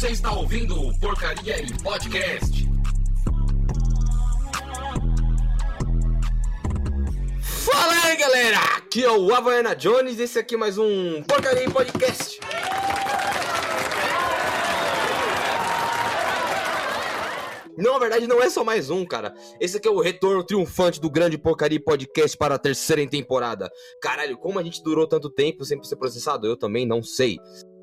Você está ouvindo o Porcaria em Podcast. Fala aí, galera! Aqui é o Havaiana Jones e esse aqui é mais um Porcaria em Podcast. Não, na verdade, não é só mais um, cara. Esse aqui é o retorno triunfante do Grande Porcaria Podcast para a terceira temporada. Caralho, como a gente durou tanto tempo sem ser processado? Eu também não sei.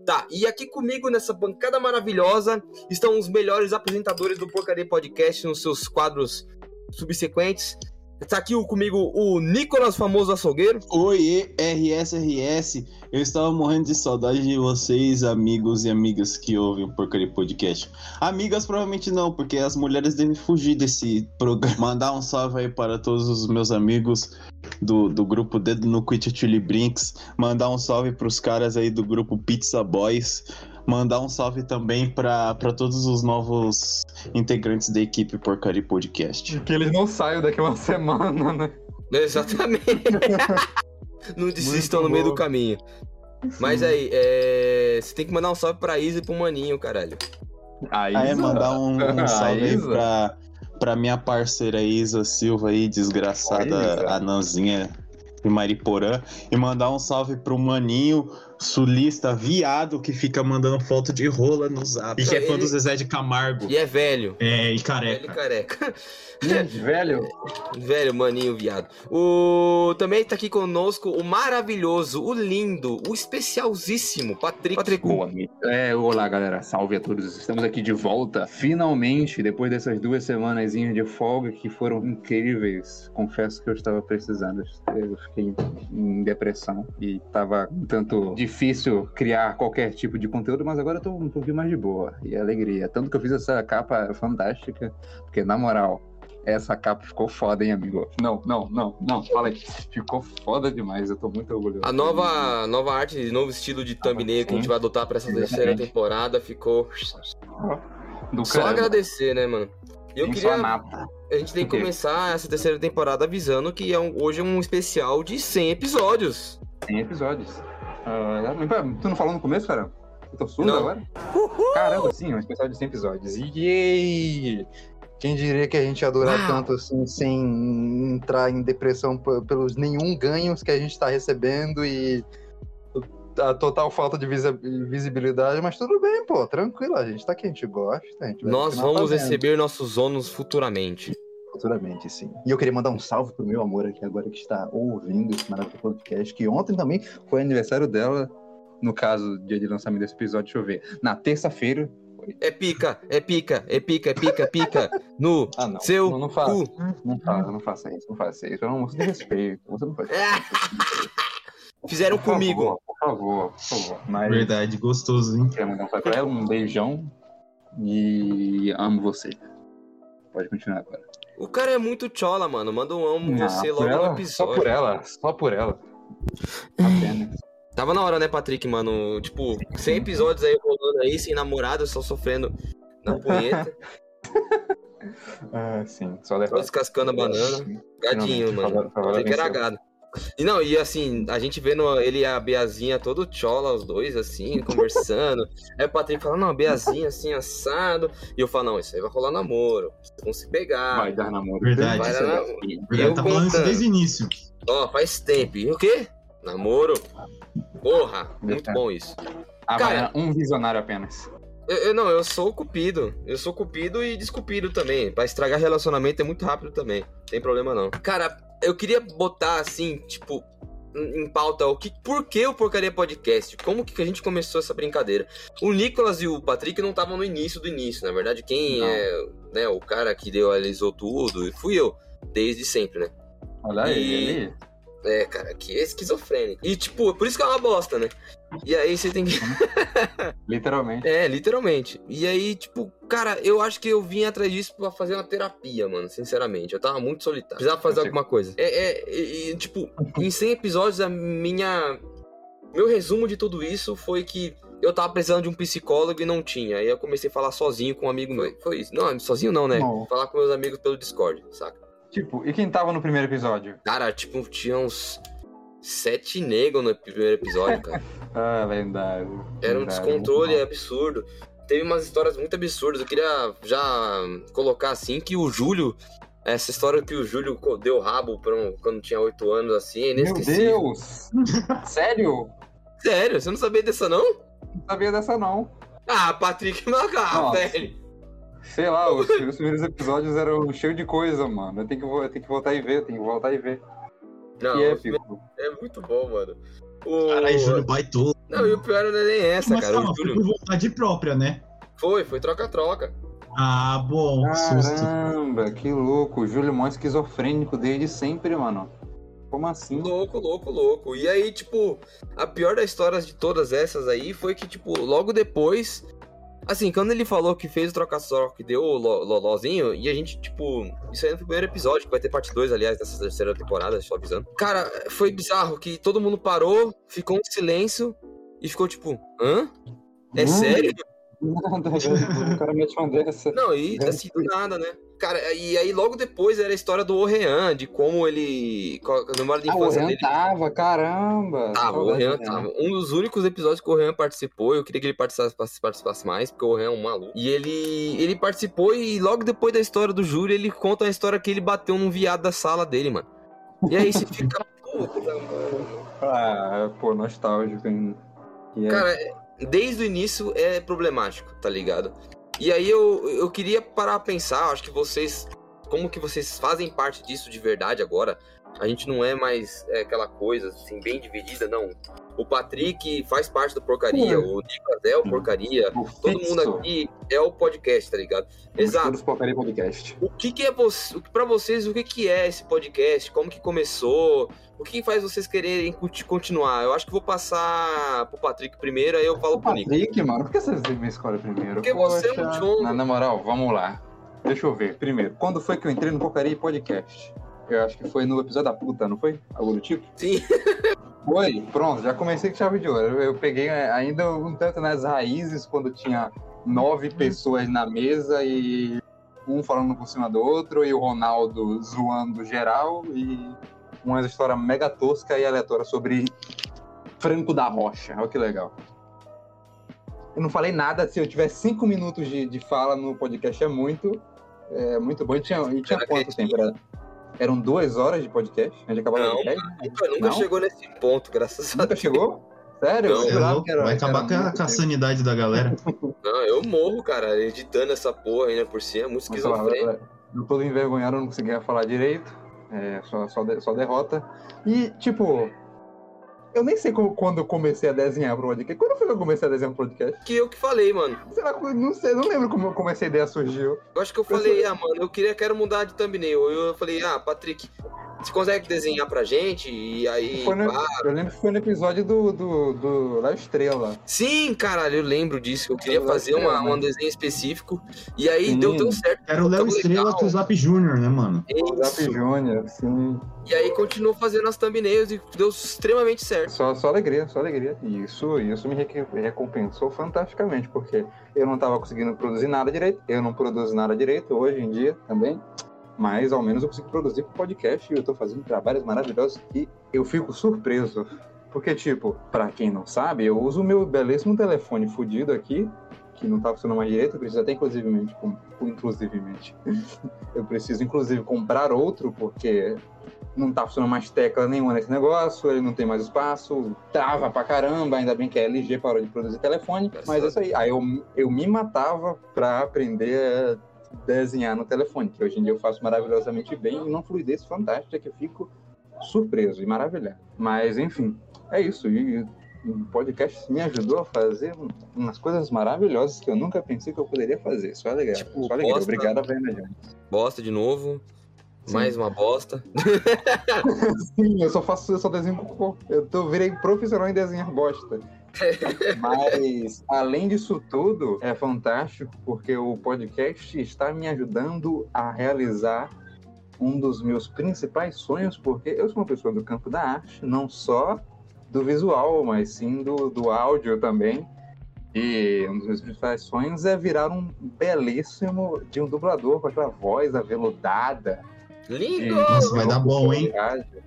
Tá, e aqui comigo nessa bancada maravilhosa estão os melhores apresentadores do Porcaria Podcast nos seus quadros subsequentes. Tá aqui comigo o Nicolas Famoso Açougueiro. Oi, RSRS. Eu estava morrendo de saudade de vocês, amigos e amigas que ouvem o Porcaria Podcast. Amigas, provavelmente não, porque as mulheres devem fugir desse programa. Mandar um salve aí para todos os meus amigos do, do grupo Dedo no Quit Chili Brinks. Mandar um salve para os caras aí do grupo Pizza Boys mandar um salve também para todos os novos integrantes da equipe Porcaria Podcast. Que eles não saiam daqui uma semana, né? Exatamente. não desistam no meio do caminho. Mas aí, é... você tem que mandar um salve pra Isa e pro Maninho, caralho. A Isa? Ah, é, mandar um, um salve aí pra, pra minha parceira Isa Silva aí, desgraçada anãzinha de Mariporã. E mandar um salve pro Maninho, sulista viado que fica mandando foto de rola no zap. E que é fã do Zezé de Camargo. E é velho. É, e careca. Velho e careca. velho. Velho, maninho, viado. O... Também tá aqui conosco o maravilhoso, o lindo, o especialzíssimo Patrick. Patrick. Boa, é, olá, galera. Salve a todos. Estamos aqui de volta. Finalmente, depois dessas duas semanas de folga que foram incríveis. Confesso que eu estava precisando. Eu fiquei em depressão e tava um tanto difícil criar qualquer tipo de conteúdo, mas agora eu tô um pouquinho mais de boa. E alegria. Tanto que eu fiz essa capa fantástica, porque na moral, essa capa ficou foda, hein, amigo? Não, não, não, não, fala aí. Ficou foda demais, eu tô muito orgulhoso. A nova, nova arte, novo estilo de thumbnail que a gente vai adotar pra essa terceira temporada ficou. Do Só caramba. agradecer, né, mano? Eu queria. A gente tem que começar essa terceira temporada avisando que é um, hoje é um especial de 100 episódios. 100 episódios. Uh, tu não falou no começo, cara? Eu tô surdo não. agora? Uhul! Caramba, sim, um especial de 100 episódios. Yay! Quem diria que a gente ia durar Uau. tanto assim, sem entrar em depressão pelos nenhum ganhos que a gente tá recebendo e a total falta de visibilidade, mas tudo bem, pô, tranquilo, a gente tá aqui, a gente gosta. A gente Nós vamos fazendo. receber nossos ônus futuramente. Futuramente, sim. E eu queria mandar um salve pro meu amor aqui agora que está ouvindo esse maravilhoso podcast, que ontem também foi aniversário dela, no caso, dia de lançamento desse episódio, deixa eu ver, na terça-feira, é pica, é pica, é pica, é pica, é pica. No ah, não. seu não, não faça, cu. Não faça, não faça isso, não faça isso. Eu não de respeito. Você não faz isso. Fizeram por comigo. Favor, por favor, por favor. Mas... Verdade, gostoso, hein? Quero mandar um pra ela, um beijão. E amo você. Pode continuar agora. O cara é muito chola, mano. Manda um amo ah, você logo ela, no episódio. Só por ela, só por ela. Apenas. Tava na hora, né, Patrick, mano? Tipo, 100 episódios aí rolando aí, sem namorado, só sofrendo na punheta. ah, sim. Só descascando a banana. Gadinho, mano. Falei que era gado. E não, e assim, a gente vendo ele e a Beazinha todo chola, os dois, assim, conversando. aí o Patrick fala, não, a Beazinha assim, assado. E eu falo, não, isso aí vai rolar namoro. Vocês vão se pegar. Vai dar namoro. Verdade, vai dar namoro. Verdade, tá falando isso desde o início. Ó, faz tempo. E o quê? Namoro? Porra, muito bom isso. Ah, Cara, um visionário apenas. Eu, eu, não, eu sou cupido. Eu sou cupido e descupido também. Pra estragar relacionamento é muito rápido também. Tem problema não. Cara, eu queria botar assim, tipo, em pauta o que, por que o Porcaria Podcast? Como que a gente começou essa brincadeira? O Nicolas e o Patrick não estavam no início do início, na verdade, quem não. é né, o cara que idealizou tudo fui eu, desde sempre, né? Olha e... ele. É, cara, que é esquizofrênico. E, tipo, por isso que é uma bosta, né? E aí você tem que. literalmente. É, literalmente. E aí, tipo, cara, eu acho que eu vim atrás disso pra fazer uma terapia, mano, sinceramente. Eu tava muito solitário. Precisava fazer alguma coisa. É, é, tipo, em 100 episódios, a minha. Meu resumo de tudo isso foi que eu tava precisando de um psicólogo e não tinha. Aí eu comecei a falar sozinho com um amigo meu. Foi isso. Não, sozinho não, né? Não. Falar com meus amigos pelo Discord, saca? Tipo, e quem tava no primeiro episódio? Cara, tipo, tinha uns sete negros no primeiro episódio, cara. ah, lendário. Era um descontrole absurdo. teve umas histórias muito absurdas. Eu queria já colocar assim que o Júlio. Essa história que o Júlio deu rabo pra um- quando tinha 8 anos, assim, é Meu inesquecível. Deus! Sério? Sério, você não sabia dessa, não? Não sabia dessa, não. Ah, Patrick Nossa. velho. Sei lá, os, os primeiros episódios eram cheios de coisa, mano. Eu tenho que, eu tenho que voltar e ver, tenho que voltar e ver. Não, épico. é muito bom, mano. O... Caralho, Júlio baitola. Não, e o pior não é nem essa, Mas cara. calma, foi Júlio por vontade própria, né? foi, foi troca-troca. Ah, bom, susto. Caramba, que louco. O Júlio mó esquizofrênico desde sempre, mano. Como assim? Louco, louco, louco. E aí, tipo, a pior das histórias de todas essas aí foi que, tipo, logo depois. Assim, quando ele falou que fez o troca-troca, que deu o lo- lolozinho, e a gente, tipo. Isso aí não foi o primeiro episódio, que vai ter parte 2, aliás, dessa terceira temporada, só avisando. Cara, foi bizarro que todo mundo parou, ficou um silêncio e ficou tipo, hã? É Hum? sério? Nada. O cara mete uma dessa. Não, e assim, do nada, né? Cara, e aí logo depois era a história do Orrean, de como ele. A memória de Ah, o infância dele. tava, caramba. Tava, o Orrean tava. Um dos únicos episódios que o Orrean participou, eu queria que ele participasse, participasse mais, porque o Orrean é um maluco. E ele, ele participou e logo depois da história do Júlio, ele conta a história que ele bateu num viado da sala dele, mano. E aí você fica. Puta, mano. Ah, pô, nostálgico. E é- Cara, desde o início é problemático, tá ligado? E aí eu, eu queria parar a pensar, acho que vocês. Como que vocês fazem parte disso de verdade agora? A gente não é mais é, aquela coisa assim, bem dividida, não. O Patrick faz parte do porcaria, o Nicolas é o porcaria, todo mundo aqui é o podcast, tá ligado? Exato. Porcaria podcast. O que, que é você, para vocês, o que, que é esse podcast? Como que começou? O que faz vocês quererem conti- continuar? Eu acho que vou passar pro Patrick primeiro, aí eu falo O pro Nico. Patrick, mano, por que você me escolhe primeiro? Porque você é um Poxa. jongo. Na, na moral, vamos lá. Deixa eu ver. Primeiro, quando foi que eu entrei no Porcaria Podcast? Eu acho que foi no episódio da puta, não foi? Algo do tipo? Sim. Foi, pronto, já comecei com chave de ouro. Eu, peguei é, ainda um tanto nas raízes, quando tinha nove pessoas na mesa e um falando por cima do outro, e o Ronaldo zoando geral, e uma história mega tosca e aleatória sobre Franco da Rocha. Olha que legal. Eu não falei nada, se eu tiver cinco minutos de, de fala no podcast é muito. É muito bom. E tinha, e tinha quanto tempo? Era- eram duas horas de podcast? A gente acabava Não? Nunca, nunca Não? chegou nesse ponto, graças a Nunca Deus. chegou? Sério? Não, Eu É era- vai acabar com a, muito com a sanidade da galera. Não, eu morro, cara, editando essa porra ainda por cima, muito Mas, sei lá, esquizofrênico. Eu todo envergonhado, eu não conseguia falar direito. É, só, só, de- só derrota. E, tipo, eu nem sei como- quando eu comecei a desenhar pro podcast. Quando foi que eu comecei a desenhar pro podcast? Que eu que falei, mano. Sei lá, não sei, não lembro como, como essa ideia surgiu. Eu acho que eu falei, ah, mano, eu queria, quero mudar de thumbnail. Eu falei, ah, Patrick, você consegue desenhar pra gente? E aí. Foi no- eu lembro que foi no episódio do, do, do La Estrela. Sim, caralho, eu lembro disso. Eu queria Eu fazer uma, um desenho específico. E aí Sim. deu, deu certo. Era o Léo Estrela legal. com o Zap Júnior, né, mano? O Zap Isso. Júnior, sim. E aí continuou fazendo as thumbnails e deu extremamente certo. Só, só alegria, só alegria. E isso, isso me recompensou fantasticamente, porque eu não estava conseguindo produzir nada direito, eu não produzo nada direito hoje em dia também, mas ao menos eu consigo produzir podcast e eu estou fazendo trabalhos maravilhosos e eu fico surpreso. Porque, tipo, pra quem não sabe, eu uso o meu belíssimo telefone fudido aqui, que não tá funcionando mais direito, eu preciso até inclusivemente, com- eu preciso inclusive comprar outro, porque não tá funcionando mais tecla nenhuma nesse negócio, ele não tem mais espaço, trava pra caramba, ainda bem que a LG parou de produzir telefone, mas é isso aí. Aí eu, eu me matava pra aprender a desenhar no telefone, que hoje em dia eu faço maravilhosamente bem e numa fluidez fantástica que eu fico surpreso e maravilhado. Mas enfim, é isso. E o podcast me ajudou a fazer um- umas coisas maravilhosas que eu nunca pensei que eu poderia fazer. Só alegria. Tipo, Só alegria. bosta. Obrigado, Jones. Bosta de novo. Sim. Mais uma bosta. Sim, eu só faço, eu só desenho cocô. Eu tô, virei profissional em desenhar bosta. Mas, além disso tudo, é fantástico porque o podcast está me ajudando a realizar um dos meus principais sonhos, porque eu sou uma pessoa do campo da arte, não só do visual, mas sim do, do áudio também. E um dos meus principais sonhos é virar um belíssimo de um dublador com aquela voz aveludada, Lindo! Nossa, vai dar bom, hein?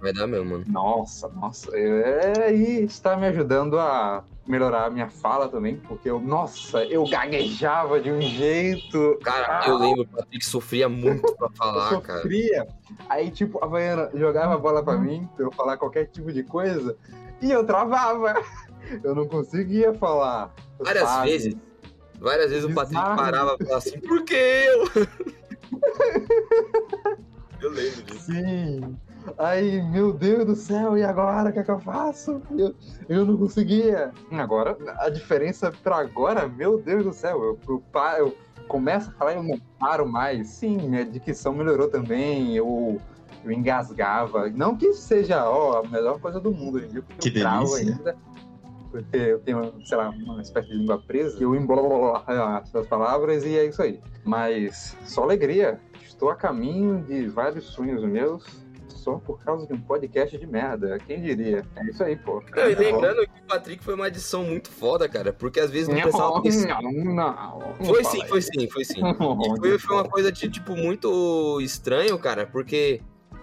Vai dar mesmo, mano. Nossa, nossa. É, e está me ajudando a melhorar a minha fala também, porque eu, nossa, eu gaguejava de um jeito. Cara, eu lembro, o Patrick sofria muito pra falar, eu cara. sofria. Aí, tipo, a Havaiana jogava a bola pra mim, pra eu falar qualquer tipo de coisa, e eu travava. Eu não conseguia falar. Várias sabe? vezes. Várias vezes o Patrick parava e falava assim, por que eu? eu lembro disso. Sim. Aí, meu Deus do céu, e agora? O que é que eu faço? Eu, eu não conseguia. Agora, a diferença pra agora, meu Deus do céu, eu, eu, eu começo a falar e eu não paro mais. Sim, minha dicção melhorou também, eu, eu engasgava. Não que seja, ó, a melhor coisa do mundo hoje em dia, porque Que eu travo delícia. ainda. Porque eu tenho, sei lá, uma espécie de língua presa, e eu embolo as palavras e é isso aí. Mas só alegria. Estou a caminho de vários sonhos meus só por causa de um podcast de merda. Quem diria? É isso aí, pô. Não, e lembrando que o Patrick foi uma edição muito foda, cara, porque às vezes não pensava nisso. Não, não. Foi sim, foi sim, foi sim. E foi, foi uma coisa, de, tipo, muito estranho, cara, porque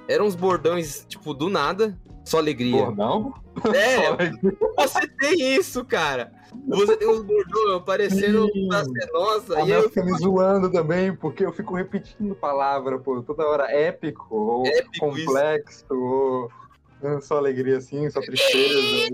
eram uns bordões, tipo, do nada, só alegria. Bordão? É, você tem isso, cara. Você tem uns bordões parecendo Sim. da ser nossa, A e aí Mel eu fica me zoando também, porque eu fico repetindo palavra, pô, toda hora épico, ou Épico complexo, ou ah, só alegria assim, só tristeza.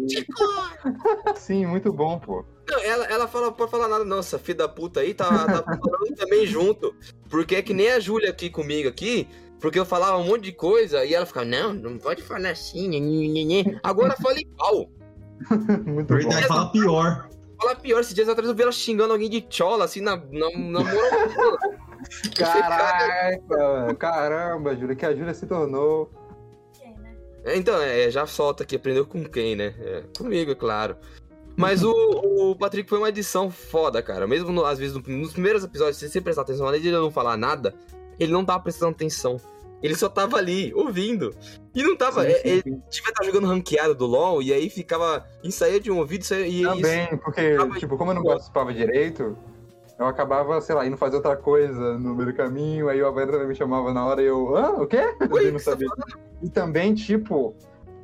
Sim, muito bom, pô. Não, ela, ela fala, pode falar nada, nossa, filha da puta aí, tá, tá falando também junto. Porque é que nem a Júlia aqui comigo aqui, porque eu falava um monte de coisa e ela ficava, não, não pode falar assim, nhê, nhê, nhê, nhê. agora fala igual. Muito Verdade, fala pior. Fala pior, esses dias atrás eu vi ela xingando alguém de chola, assim, na, na, na moral. bom. Caraca, caramba, Júlia, que a Júlia se tornou. É, Então, é, já solta aqui, aprendeu com quem, né? É, comigo, é claro. Mas o, o Patrick foi uma edição foda, cara. Mesmo no- às vezes no- nos primeiros episódios, se você prestar atenção, além de ele não falar nada, ele não tava prestando atenção. Ele só tava ali, ouvindo. E não tava. Sim, é- sim, ele devia estar jogando ranqueado do LoL e aí ficava. Ensaía de um ouvido e saía. E Também, porque, Tava- tipo, como eu não participava direito, eu acabava, sei lá, indo fazer outra coisa no meio do caminho, aí o também me chamava na hora e eu, hã? O quê? Oi, Eu não tá sabia. E também, tipo,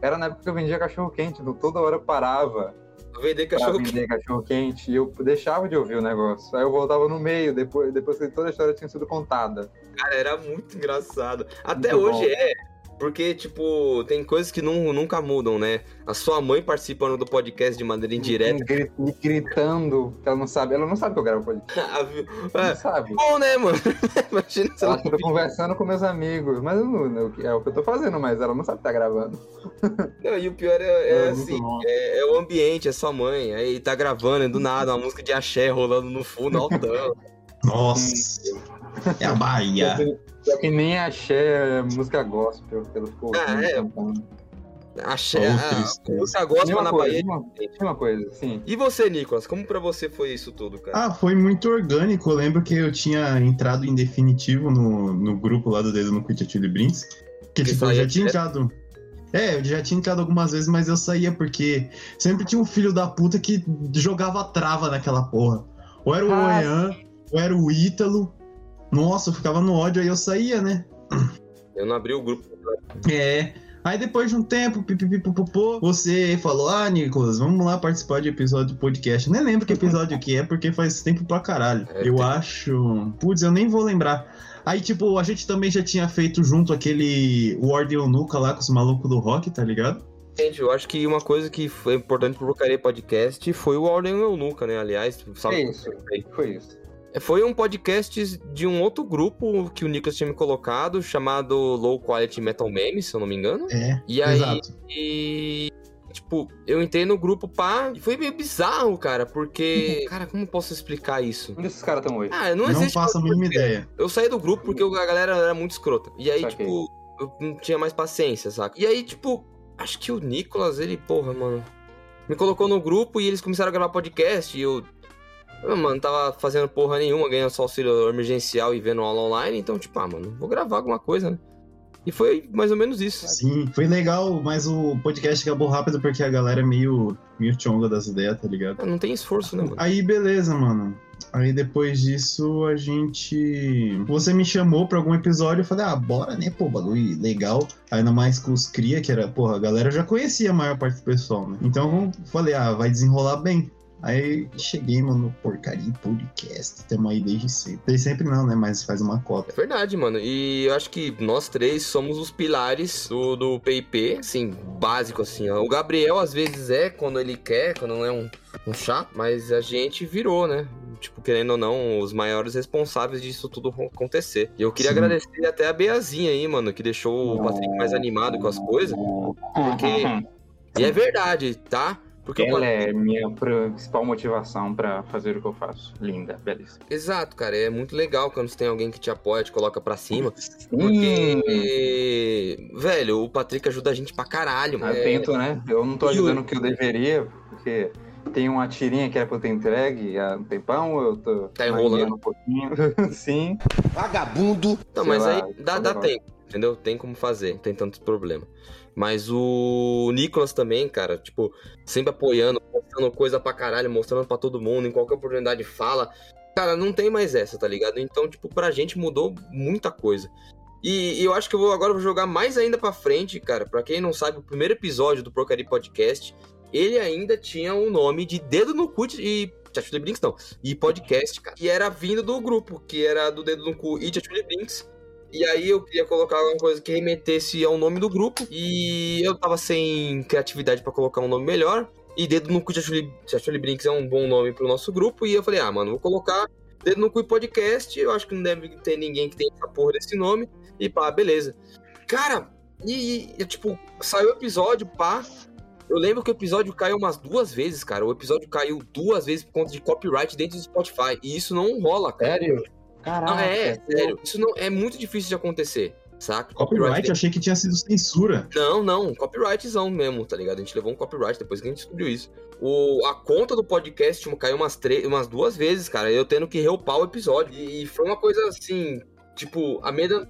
era na época que eu vendia cachorro quente, então toda hora eu parava Vender cachorro vender cachorro quente e eu deixava de ouvir o negócio. Aí eu voltava no meio, depois, depois que toda a história tinha sido contada. Cara, era muito engraçado. Até Muito hoje bom. é. Porque, tipo, tem coisas que não, nunca mudam, né? A sua mãe participando do podcast de maneira indireta. Me gritando, que ela não sabe, ela não sabe que eu gravo podcast. é, Não sabe. bom, né, mano? Imagina se Ela ela tô conversando com meus amigos, mas não, não- é o que eu tô fazendo, mas ela não sabe que tá gravando. Não, e o pior é, é É, assim, é, é o ambiente, é sua mãe. Aí tá gravando, e do nada, uma música de axé rolando no fundo, altão. Nossa. É a Bahia. Só que nem axé é música gospel, que ela ficou Ah, é. cantando. Axé, Oh, a, música gospel na coisa, Bahia. mesma, mesma coisa, sim. E você, Nicolas, como pra você foi isso tudo, cara? Ah, foi muito orgânico. Eu lembro que eu tinha entrado em definitivo no, no grupo lá do Dedo no Quit Chili Brins. Que, Que tipo, eu já tinha entrado. É, eu já tinha entrado algumas vezes, mas eu saía porque sempre tinha um filho da puta que jogava trava naquela porra. Ou era o Ah, Oean, ou era o Ítalo. Nossa, eu ficava no ódio, aí eu saía, né? Eu não abri o grupo. É. Aí depois de um tempo, pipipipopopô, você falou, ah, Nicolas, vamos lá participar de episódio de podcast. Eu nem lembro que episódio que é, porque faz tempo pra caralho. É, eu tem- acho. Putz, eu nem vou lembrar. Aí, tipo, a gente também já tinha feito junto aquele Ward Eunuca lá com os malucos do rock, tá ligado? Gente, eu acho que uma coisa que foi importante pro Porcaria Podcast foi o Ordem Eunuca, né? Aliás, sabe? É isso. Foi isso. Foi um podcast de um outro grupo que o Nicolas tinha me colocado, chamado Low Quality Metal Memes, se eu não me engano. É, E aí, exato. e, tipo, eu entrei no grupo pá, e foi meio bizarro, cara, porque, cara, como eu posso explicar isso? Onde esses caras estão hoje? Ah, não Não faço a mínima ideia. Eu saí do grupo porque a galera era muito escrota. E aí, Saquei. tipo, eu não tinha mais paciência, saca? E aí, tipo, acho que o Nicolas, ele, porra, mano, me colocou no grupo e eles começaram a gravar podcast e eu. Eu, mano, tava fazendo porra nenhuma, ganhando só auxílio emergencial e vendo aula online, então, tipo, ah, mano, vou gravar alguma coisa, né? E foi mais ou menos isso. Sim, foi legal, mas o podcast acabou rápido porque a galera é meio, meio chonga das ideias, tá ligado? Ah, Não tem esforço, né, mano? Aí, beleza, mano. Aí depois disso a gente. Você me chamou pra algum episódio, eu falei, ah, bora, né? Pô, bagulho legal. Ainda mais com os Cria, que era, porra, a galera já conhecia a maior parte do pessoal, né? Então eu falei, ah, vai desenrolar bem. Aí cheguei, mano, porcaria podcast. Tamo aí desde sempre. Desde sempre não, né? Mas faz uma É cota. verdade, mano. E eu acho que nós três somos os pilares do, do PIP, assim, básico, assim. ó. O Gabriel, às vezes, é quando ele quer, quando não é um, um chato, mas a gente virou, né? Tipo, querendo ou não, os maiores responsáveis disso tudo acontecer. E eu queria Sim. agradecer até a Beazinha aí, mano, que deixou o Patrick mais animado com as coisas. Porque- E é verdade, tá? Porque Ela é minha principal motivação pra fazer o que eu faço. Linda, belíssima. Exato, cara. É muito legal quando você tem alguém que te apoia, te coloca pra cima. Hum, Porque, velho, o Patrick ajuda a gente pra caralho, mano. eu tento, né? Eu não tô ajudando o que eu deveria, porque tem uma tirinha que era pra eu ter entregue há um tempão, eu tô Tá enrolando. um pouquinho. Sim. Vagabundo. Não, mas lá, aí dá, sei dá lá. tempo, entendeu? Tem como fazer, não tem tanto problema. Mas o Nicolas também, cara, tipo, sempre apoiando, mostrando coisa pra caralho, mostrando pra todo mundo, em qualquer oportunidade fala. Cara, não tem mais essa, tá ligado? Então, tipo, pra gente mudou muita coisa. E, e eu acho que eu vou agora vou jogar mais ainda pra frente, cara. Pra quem não sabe, o primeiro episódio do Porcaria Podcast, ele ainda tinha o nome de Dedo no Cu e Tchachuli Brinks, não. E podcast, cara. E era vindo do grupo, que era do Dedo no Cu e Tchachuli Brinks. E aí eu queria colocar alguma coisa que remetesse ao nome do grupo. E eu tava sem criatividade pra colocar um nome melhor. E Dedo no Cu Tchachuli Brinks é um bom nome pro nosso grupo. E eu falei, ah, mano, vou colocar Dedo no Cu Podcast. Eu acho que não deve ter ninguém que tenha essa porra desse nome. E pá, beleza. Cara, e, e, tipo, saiu o episódio, pá. Eu lembro que o episódio caiu umas duas vezes, cara. O episódio caiu duas vezes por conta de copyright dentro do Spotify. E isso não rola, cara. Sério? Caraca. Não, é, sério. Isso não é muito difícil de acontecer, saca? Copyright, eu achei que tinha sido censura. Não, não, copyrightzão mesmo, tá ligado? A gente levou um copyright depois que a gente descobriu isso. O, a conta do podcast tipo, caiu umas, três, umas duas vezes, cara. Eu tendo que reupar o episódio. E foi uma coisa assim, tipo, a meia da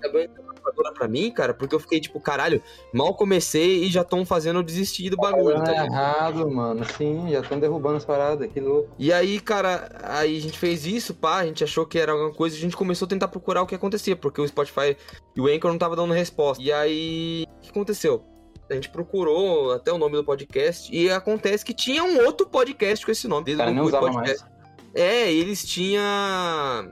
pra mim, cara, porque eu fiquei tipo, caralho, mal comecei e já estão fazendo eu desistir do bagulho, tá Tá ligado? errado, mano. Sim, já estão derrubando as paradas, que louco. E aí, cara, aí a gente fez isso, pá, a gente achou que era alguma coisa e a gente começou a tentar procurar o que acontecia, porque o Spotify e o Anchor não tava dando resposta. E aí, o que aconteceu? A gente procurou até o nome do podcast e acontece que tinha um outro podcast com esse nome. Dedo Cara, Cu usava podcast. É, eles tinham.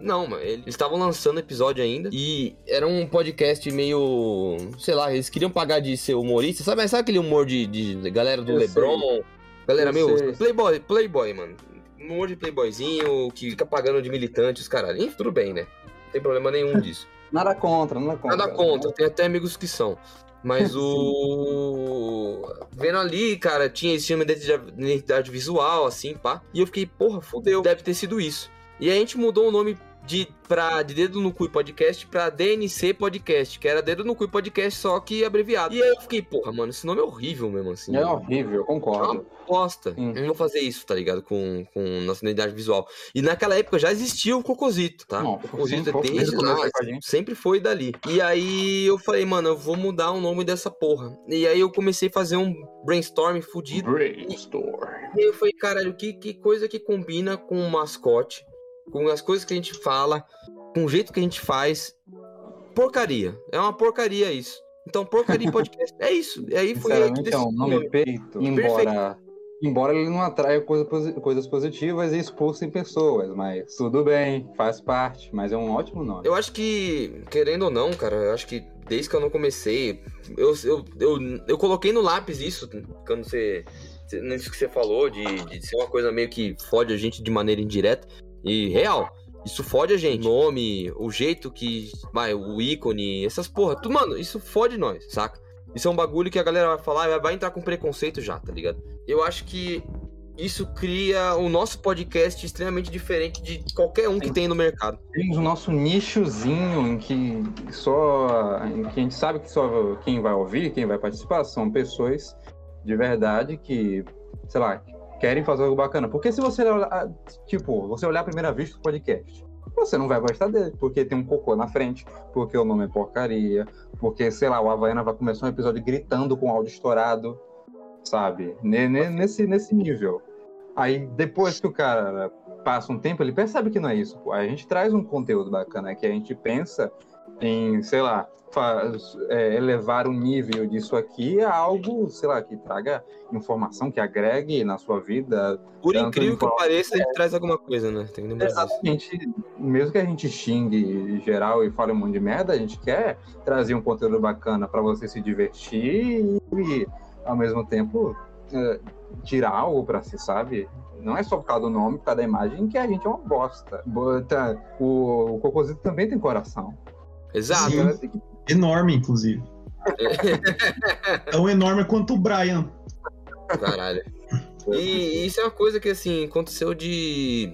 Não, mano, eles estavam lançando episódio ainda. E era um podcast meio. Sei lá, eles queriam pagar de ser humorista. Sabe, sabe aquele humor de, de galera do Eu Lebron? Galera Eu meio. sei. Playboy, Playboy, mano. Humor de Playboyzinho que fica pagando de militante, os caralho. Tudo bem, né? Não tem problema nenhum disso. Nada contra, nada contra. Nada contra, tem até amigos que são. Mas o. Vendo ali, cara, tinha esse filme de identidade visual, assim, pá. E eu fiquei, porra, fodeu. Deve ter sido isso. E a gente mudou o nome de, pra, de Dedo no Cu Podcast pra DNC Podcast, que era Dedo no Cu Podcast, só que abreviado. E aí eu fiquei, porra, mano, esse nome é horrível mesmo, assim. É horrível, eu concordo. Bosta. Sim. Eu não vou fazer isso, tá ligado? Com, com nossa identidade visual. E naquela época já existia o Cocosito, tá? Não, o Cocosito sim, é desde lá, sempre foi dali. E aí eu falei, mano, eu vou mudar o nome dessa porra. E aí eu comecei a fazer um brainstorm fudido. Brainstorm. E aí eu falei, caralho, que, que coisa que combina com o mascote, com as coisas que a gente fala, com o jeito que a gente faz. Porcaria. É uma porcaria isso. Então, porcaria podcast é isso. E aí foi aí que é. Embora, embora ele não atraia coisa coisas positivas e expulsem pessoas, mas tudo bem, faz parte, mas é um ótimo nome. Eu acho que, querendo ou não, cara, eu acho que desde que eu não comecei, eu, eu, eu, eu coloquei no lápis isso, quando você. você- Nisso que você falou, de, de ser uma coisa meio que fode a gente de maneira indireta. E real, isso fode a gente. O nome, o jeito que. Vai, o ícone, essas porra. Tudo, mano, isso fode nós, saca? Isso é um bagulho que a galera vai falar, vai entrar com preconceito já, tá ligado? Eu acho que isso cria o nosso podcast extremamente diferente de qualquer um que tem no mercado. Temos o nosso nichozinho em que só. em que a gente sabe que só quem vai ouvir, quem vai participar, são pessoas de verdade que, sei lá, querem fazer algo bacana. Porque se você olhar, tipo, você olhar a primeira vista do podcast, você não vai gostar dele, porque tem um cocô na frente, porque o nome é porcaria, porque, sei lá, o Havaiana vai começar um episódio gritando com áudio estourado, sabe? Ne- ne- Nesse, nesse nível. Aí depois que o cara passa um tempo, ele percebe que não é isso. Pô. A gente traz um conteúdo bacana, que a gente pensa em, sei lá, faz, é, elevar o nível disso aqui a algo, sei lá, que traga informação, que agregue na sua vida. Por incrível que pareça, a gente traz alguma coisa, né? Tem que lembrar disso. Exatamente. Mesmo que a gente xingue geral e fale um monte de merda, a gente quer trazer um conteúdo bacana para você se divertir e, ao mesmo tempo, é, tirar algo para si, sabe? Não é só por causa do nome, por causa da imagem, que a gente é uma bosta. O, o Cocosito também tem coração. Exato. Sim. Enorme, inclusive. Tão enorme quanto o Brian. Caralho. E isso é uma coisa que, assim, aconteceu de,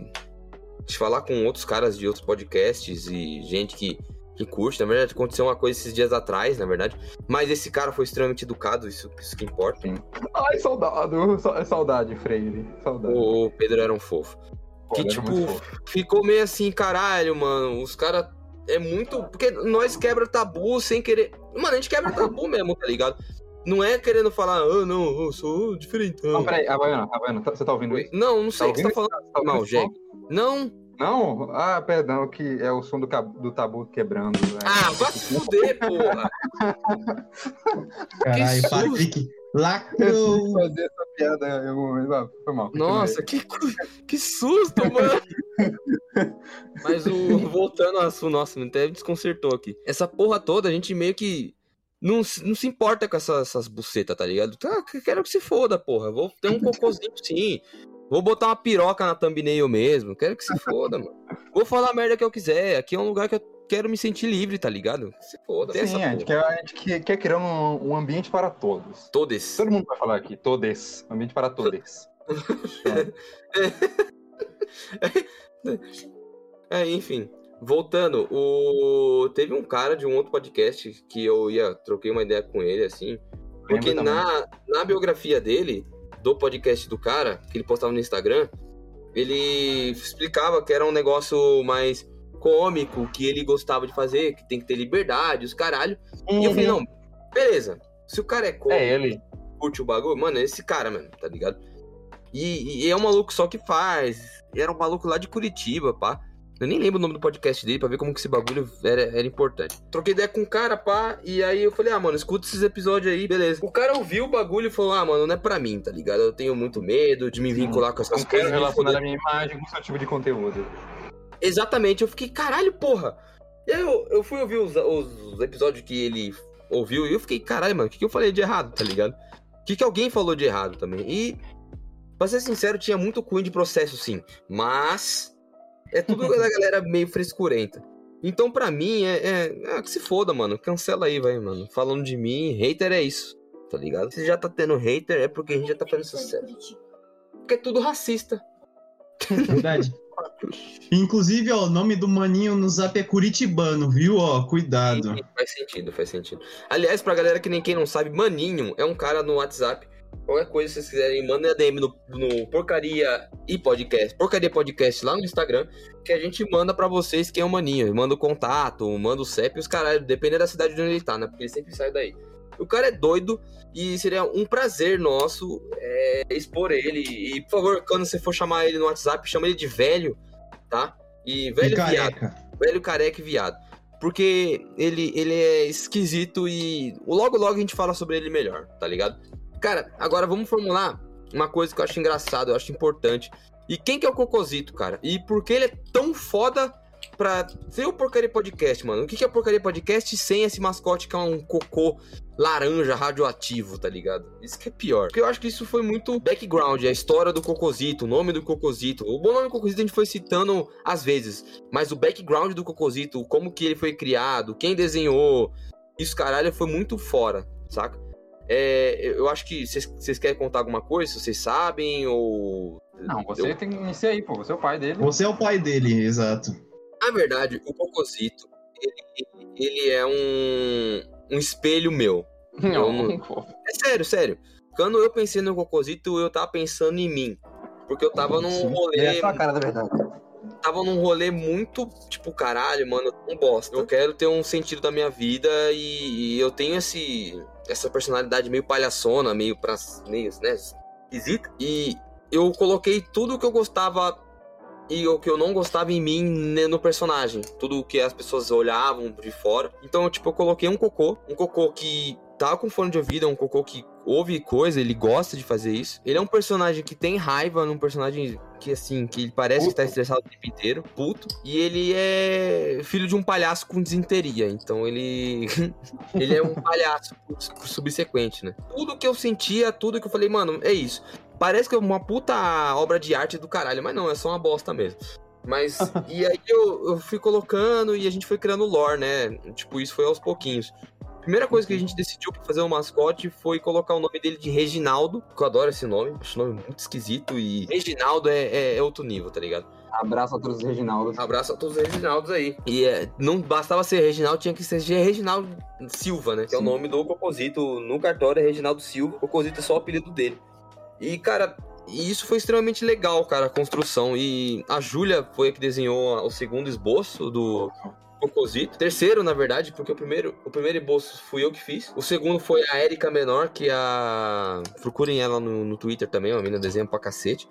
de falar com outros caras de outros podcasts e gente que, que curte. Na verdade, aconteceu uma coisa esses dias atrás, na verdade. Mas esse cara foi extremamente educado, isso, isso que importa. Ai, saudade, sa- saudade, Freire. Saudade. O, Pedro era um fofo. Pô, que, tipo, fofo. Ficou meio assim, caralho, mano. Os caras é muito. Porque nós quebra tabu sem querer. Mano, a gente quebra tabu mesmo, tá ligado? Não é querendo falar, ah, não, eu sou diferentão. Não, peraí, Havaiana, Havaiana, tá- você tá ouvindo isso? Não, não sei o que você tá falando. Tá Mal, jegue. Não. Não? Ah, perdão, que é o som do, do tabu quebrando. né? Ah, vai se fuder, porra. Caralho, susto. Patrick lacrou. fazer essa piada em algum momento. Ah, foi mal. Nossa, que, que susto, mano. Mas o voltando ao assunto, nossa, me até desconcertou aqui. Essa porra toda, a gente meio que não, se- não se importa com essas, essas bucetas, tá ligado? Tá, que- quero que se foda, porra. Vou ter um cocôzinho sim. Vou botar uma piroca na thumbnail mesmo. Quero que se foda, mano. Vou falar a merda que eu quiser. Aqui é um lugar que eu quero me sentir livre, tá ligado? Se foda. Tem essa Sim, a gente, quer, a gente quer, quer criar um, um ambiente para todos. Todos. Todo mundo vai falar aqui, todes. Ambiente para todos. É, enfim. Voltando, o... teve um cara de um outro podcast que eu ia, troquei uma ideia com ele, assim. Porque na, na biografia dele, do podcast do cara, que ele postava no Instagram, ele explicava que era um negócio mais cômico, que ele gostava de fazer, que tem que ter liberdade, os caralho. E eu falei, não, beleza. Se o cara é cômico, É ele. curte o bagulho, mano, é esse cara, mano, tá ligado? E, e é um maluco só que faz. Era um maluco lá de Curitiba, pá. Eu nem lembro o nome do podcast dele pra ver como que esse bagulho era, era importante. Troquei ideia com o cara, pá, e aí eu falei, ah, mano, escuta esses episódios aí, beleza. O cara ouviu o bagulho e falou, ah, mano, não é pra mim, tá ligado? Eu tenho muito medo de me vincular com essas quero coisas. de relacionar foder a minha imagem com seu tipo de conteúdo. Exatamente, eu fiquei, caralho, porra. E aí eu, eu fui ouvir os, os episódios que ele ouviu e eu fiquei, caralho, mano, o que, que eu falei de errado, tá ligado? O que, que alguém falou de errado também? E, pra ser sincero, tinha muito cunho de processo, sim. Mas é tudo da galera meio frescurenta. Então, pra mim, é, é, é que se foda, mano. Cancela aí, vai, mano. Falando de mim, hater é isso, tá ligado? Se já tá tendo hater, é porque a gente já tá fazendo sucesso. Porque é tudo racista. Verdade. Inclusive, ó, o nome do maninho no zap é Curitibano, viu? Ó, cuidado. Faz sentido, faz sentido. Aliás, pra galera que nem quem não sabe, Maninho é um cara no WhatsApp. Qualquer coisa que vocês quiserem, mandem a DM no, no Porcaria e Podcast. Porcaria Podcast lá no Instagram. Que a gente manda pra vocês quem é o Maninho. Manda o contato, manda o CEP e os caralho, dependendo da cidade de onde ele tá, né? Porque ele sempre sai daí. O cara é doido e seria um prazer nosso é, expor ele. E, por favor, quando você for chamar ele no WhatsApp, chama ele de velho, tá? E E velho viado. careca. Velho careca e viado. Porque ele, ele é esquisito e logo logo a gente fala sobre ele melhor, tá ligado? Cara, agora vamos formular uma coisa que eu acho engraçado, eu acho importante. E quem que é o Cocosito, cara? E por que ele é tão foda pra ser o Porcaria Podcast, mano? O que que é Porcaria Podcast sem esse mascote que é um cocô laranja radioativo, tá ligado? Isso que é pior. Porque eu acho que isso foi muito background, a história do Cocosito, o nome do Cocosito. O bom nome do Cocosito a gente foi citando às vezes, mas o background do Cocosito, como que ele foi criado, quem desenhou, isso caralho foi muito fora, saca? É, eu acho que vocês- querem contar alguma coisa, se vocês sabem, ou... Não, você Eu- tem que iniciar aí, pô. Você é o pai dele. Você é o pai dele, exato. Na verdade, o Cocosito, ele, ele é um, um espelho meu. Não, pô. É sério, sério. Quando eu pensei no Cocosito, eu tava pensando em mim. Porque eu tava num rolê. É a cara da verdade. Tava num rolê muito, tipo, caralho, mano, eu tô um bosta. Eu quero ter um sentido da minha vida e, e eu tenho esse. Essa personalidade meio palhaçona, meio pra. meio, né? Esquisita. E eu coloquei tudo que eu gostava e o que eu não gostava em mim né, no personagem. Tudo o que as pessoas olhavam de fora. Então, tipo, eu coloquei um cocô. Um cocô que tá com fone de ouvido, é um cocô que ouve coisa, ele gosta de fazer isso. Ele é um personagem que tem raiva, um personagem que, assim, que ele parece que tá estressado o tempo inteiro, puto. E ele é filho de um palhaço com desinteria. Então ele. ele é um palhaço subsequente, né? Tudo que eu sentia, tudo que eu falei, mano, é isso. Parece que é uma puta obra de arte do caralho, mas não, é só uma bosta mesmo. Mas, e aí eu, eu fui colocando e a gente foi criando lore, né? Tipo, isso foi aos pouquinhos. Primeira coisa que a gente decidiu pra fazer o um mascote foi colocar o nome dele de Reginaldo, que eu adoro esse nome, acho o nome muito esquisito e Reginaldo é, é, é outro nível, tá ligado? Abraço a todos os Reginaldos. Abraço a todos os Reginaldos aí. E é, não bastava ser Reginaldo, tinha que ser Reginaldo Silva, né? Que Sim. é o nome do Cocosito no cartório, é Reginaldo Silva. Cocosito é só o apelido dele. E, cara, e isso foi extremamente legal, cara, a construção. E a Júlia foi a que desenhou o segundo esboço do Cocosito. Terceiro, na verdade, porque o primeiro, o primeiro esboço fui eu que fiz. O segundo foi a Erika Menor, que é a. Procurem ela no, no Twitter também, uma menina desenha pra cacete.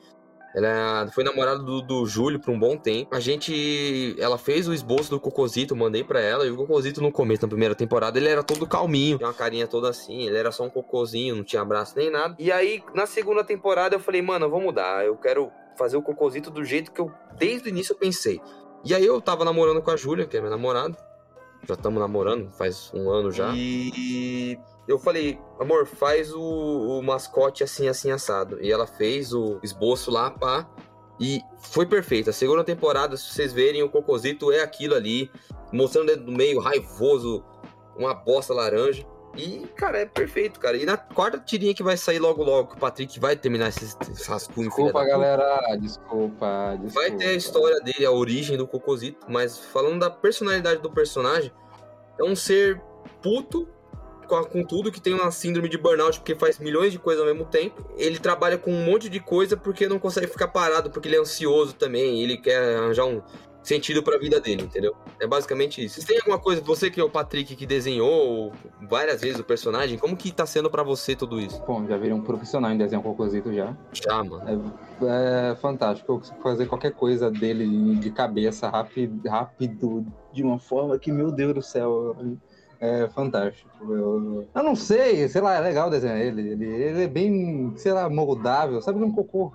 Ela foi namorada do, do Júlio por um bom tempo. A gente. Ela fez o esboço do Cocosito, mandei para ela. E o Cocosito no começo, na primeira temporada, ele era todo calminho. Tinha uma carinha toda assim. Ele era só um cocôzinho, não tinha braço nem nada. E aí, na segunda temporada, eu falei, mano, eu vou mudar. Eu quero fazer o Cocosito do jeito que eu, desde o início, eu pensei. E aí eu tava namorando com a Júlia, que é minha namorada. Já estamos namorando, faz um ano já. E eu falei, amor, faz o, o, mascote assim, assim, assado. E ela fez o esboço lá, pá. E foi perfeito. A segunda temporada, se vocês verem, o Cocosito é aquilo ali, mostrando dentro do meio, raivoso, uma bosta laranja. E, cara, é perfeito, cara. E na quarta tirinha que vai sair logo logo, que o Patrick vai terminar esses rascunhos. Desculpa, galera. Desculpa, desculpa. Vai ter a história dele, a origem do Cocosito. Mas falando da personalidade do personagem, é um ser puto com, com tudo, que tem uma síndrome de burnout porque faz milhões de coisas ao mesmo tempo. Ele trabalha com um monte de coisa porque não consegue ficar parado, porque ele é ansioso também, ele quer arranjar um sentido para a vida dele, entendeu? É basicamente isso. Tem alguma coisa, você que é o Patrick que desenhou várias vezes o personagem, como que tá sendo para você tudo isso? Bom, já virei um profissional em desenhar cocosito já. Já, mano. É, é, fantástico, eu consigo fazer qualquer coisa dele de cabeça rápido, rápido de uma forma que, meu Deus do céu, é fantástico. Eu, eu não sei, sei lá, é legal desenhar ele. Ele, ele é bem, sei lá, moldável, sabe, um cocô.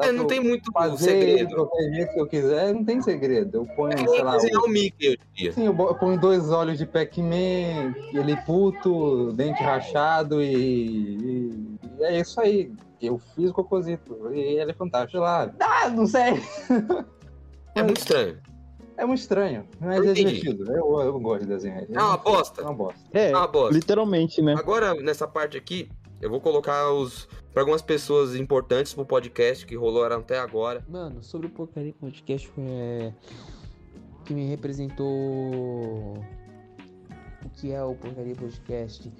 É, não tem muito fazer segredo. De qualquer jeito que eu quiser, não tem segredo. Eu ponho, é sei lá. O... Mickey, eu. Sim, eu ponho dois olhos de Pac-Man, ele puto, dente rachado e, e, é isso aí. Eu fiz o cocôzito e ele é fantástico. lá, ah, não sei. É muito estranho. É muito estranho, mas é divertido. Eu, eu gosto de desenhar. É uma bosta. É uma bosta. É, é uma bosta. literalmente, né? Agora, nessa parte aqui, eu vou colocar os. Pra algumas pessoas importantes pro podcast que rolaram até agora. Mano, sobre o Porcaria Podcast, é. Que me representou. O que é o Porcaria Podcast.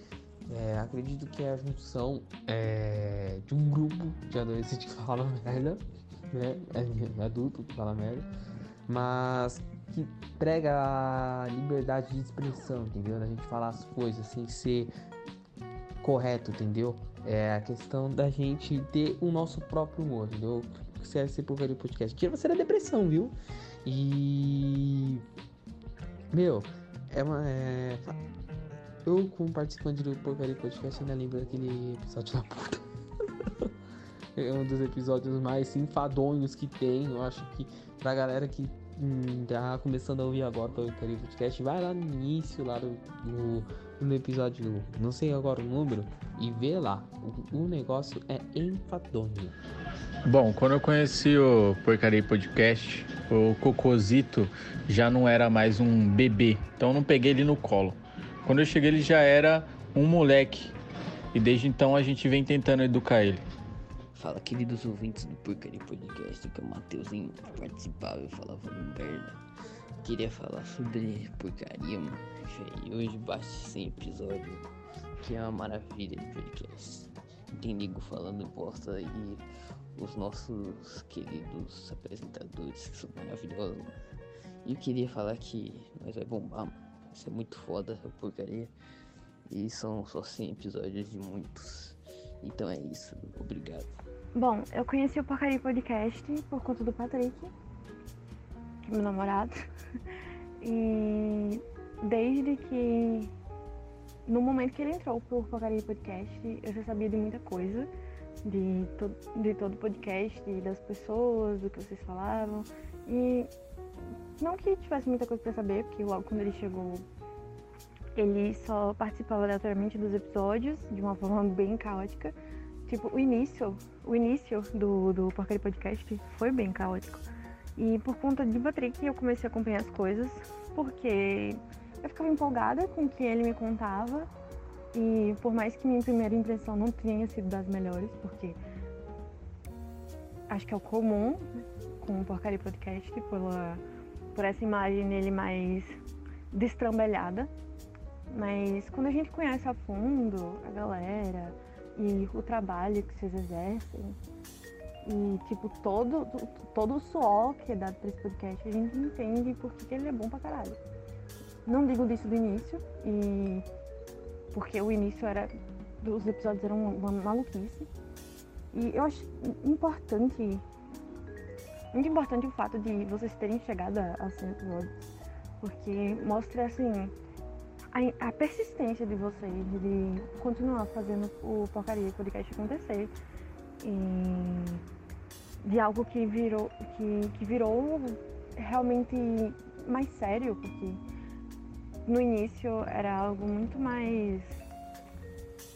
É, acredito que é a junção é, de um grupo de adolescentes que fala merda, né? É, adulto que fala merda mas que prega a liberdade de expressão, entendeu? Da gente falar as coisas sem ser correto, entendeu? É a questão da gente ter o nosso próprio humor, entendeu? Se é ser porcaria podcast. Tira você da depressão, viu? E. Meu, é uma. É... Eu, como participante do Porcaria Podcast, ainda lembro daquele episódio da puta. é um dos episódios mais enfadonhos que tem. Eu acho que pra galera que hum, tá começando a ouvir agora o Porcaria Podcast, vai lá no início, lá no, no, no, episódio, não sei agora o número, e vê lá. O, o negócio é enfadonho. Bom, quando eu conheci o Porcaria Podcast, o Cocosito já não era mais um bebê, então eu não peguei ele no colo. Quando eu cheguei, ele já era um moleque. E desde então a gente vem tentando educar ele. Fala, queridos ouvintes do Porcaria Podcast, que é o Mateuzinho participava e falava merda. Queria falar sobre porcaria, mano. E hoje bate 100 episódio, que é uma maravilha de podcast. Tem nego falando bosta e os nossos queridos apresentadores que são maravilhosos, mano. E eu queria falar que nós vai bombar, mano. Isso é muito foda, a porcaria. E são só 100 episódios de muitos. Então é isso. Obrigado. Bom, eu conheci o Porcaria Podcast por conta do Patrick. que meu namorado. E desde que no momento que ele entrou pro Porcaria Podcast, eu já sabia de muita coisa, de, to de todo o podcast, das pessoas, do que vocês falavam. E não que tivesse muita coisa para saber, porque logo quando ele chegou, ele só participava aleatoriamente dos episódios, de uma forma bem caótica. Tipo, o início, o início do, do Porcaria Podcast foi bem caótico. E por conta de Patrick eu comecei a acompanhar as coisas, porque eu ficava empolgada com o que ele me contava. E por mais que minha primeira impressão não tenha sido das melhores, porque acho que é o comum né, com o Porcaria Podcast, pela, por essa imagem dele mais destrambelhada. Mas quando a gente conhece a fundo a galera e o trabalho que vocês exercem, e, tipo, todo, todo o suor que é dado pra esse podcast, a gente entende por que ele é bom pra caralho. Não digo disso do início, e porque o início era. Os episódios eram uma maluquice. E eu acho importante. Muito importante o fato de vocês terem chegado a 100 episódios. Porque mostra, assim, a, a, persistência de vocês de continuar fazendo o Porcaria Podcast acontecer. E de algo que virou, que, que virou realmente mais sério, porque no início era algo muito mais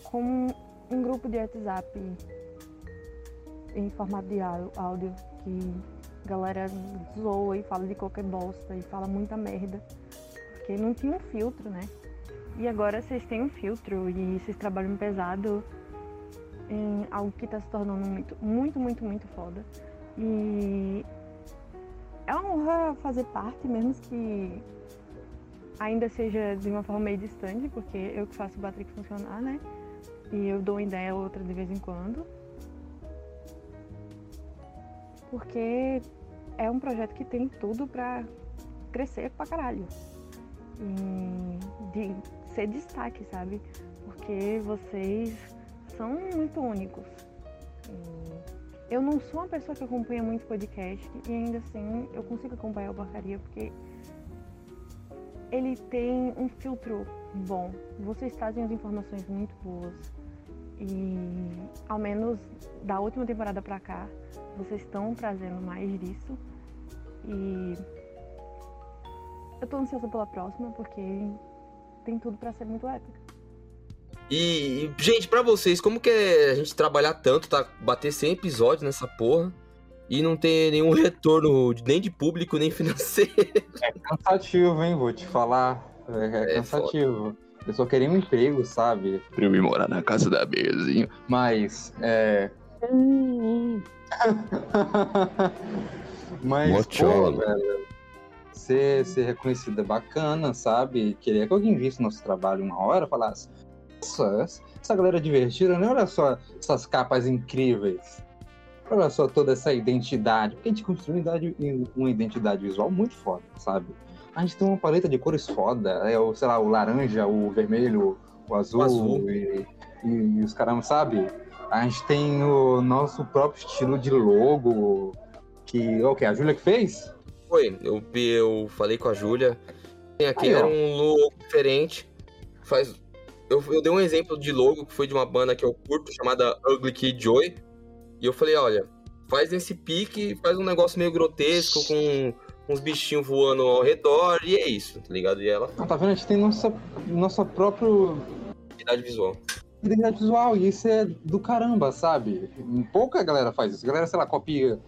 como um grupo de WhatsApp em formato de áudio que a galera zoa e fala de qualquer bosta e fala muita merda. Porque não tinha um filtro, né? E agora vocês têm um filtro e vocês trabalham pesado em algo que está se tornando muito, muito, muito, muito foda. E é uma honra fazer parte, mesmo que ainda seja de uma forma meio distante, porque eu que faço o Batrick funcionar, né? E eu dou uma ideia ou outra de vez em quando. Porque é um projeto que tem tudo pra crescer pra caralho. E de ser destaque, sabe? Porque vocês são muito únicos. Eu não sou uma pessoa que acompanha muito podcast e ainda assim eu consigo acompanhar o Porcaria porque ele tem um filtro bom. Vocês trazem as informações muito boas. E ao menos da última temporada pra cá, vocês estão trazendo mais disso. E eu tô ansiosa pela próxima porque tem tudo para ser muito épica. E, gente, para vocês, como que é a gente trabalhar tanto, tá? Bater 100 episódios nessa porra e não ter nenhum retorno nem de público, nem financeiro? É cansativo, hein? Vou te falar. É, é cansativo. Eu só queria um emprego, sabe? Pra eu ir morar na casa da Bezinho. Mas, é. Mas, pô, velho, ser, ser reconhecido é bacana, sabe? Queria que alguém visse nosso trabalho uma hora e falasse: Nossa, essa galera divertida, né? Olha só essas capas incríveis. Olha só toda essa identidade. Porque a gente construiu uma identidade visual muito foda, sabe? A gente tem uma paleta de cores foda. É o, sei lá, o laranja, o vermelho, o azul, O azul. E, e, e os caramba, sabe? A gente tem o nosso próprio estilo de logo. Que. O que? A Júlia que fez? Foi, eu, eu falei com a Júlia. Aqui Aí, era um logo diferente. Faz, eu, eu dei um exemplo de logo que foi de uma banda que eu curto, chamada Ugly Kid Joy. E eu falei, olha, faz nesse pique, faz um negócio meio grotesco, com uns bichinhos voando ao redor, e é isso, tá ligado? E ela Ah, tá vendo? A gente tem nossa, nossa própria identidade visual. identidade visual, e isso é do caramba, sabe? Pouca galera faz isso. A galera, sei lá, copia,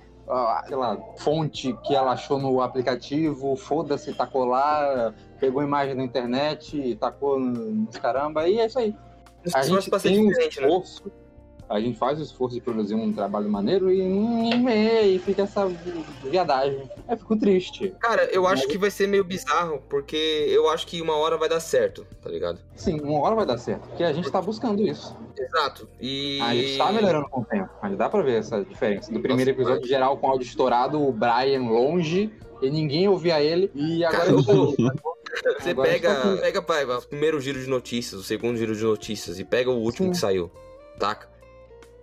sei lá, fonte que ela achou no aplicativo, foda-se, tacou lá, pegou a imagem na internet, tacou no- nos caramba, e é isso aí. A Isso gente tem um diferente, né? A gente faz o esforço de produzir um trabalho maneiro e, e, e fica essa viadagem. Eu fico triste. Cara, eu acho que vai ser meio bizarro, porque eu acho que uma hora vai dar certo, tá ligado? Sim, uma hora vai dar certo, porque a gente tá buscando isso. Exato. E. A gente tá melhorando com o tempo, mas dá pra ver essa diferença. Do primeiro Nossa, episódio geral com áudio estourado, o Brian longe, e ninguém ouvia ele, e agora Cara, eu tô... Você Agora pega, aqui. pega pai, o primeiro giro de notícias, o segundo giro de notícias e pega o último Sim. que saiu, taca?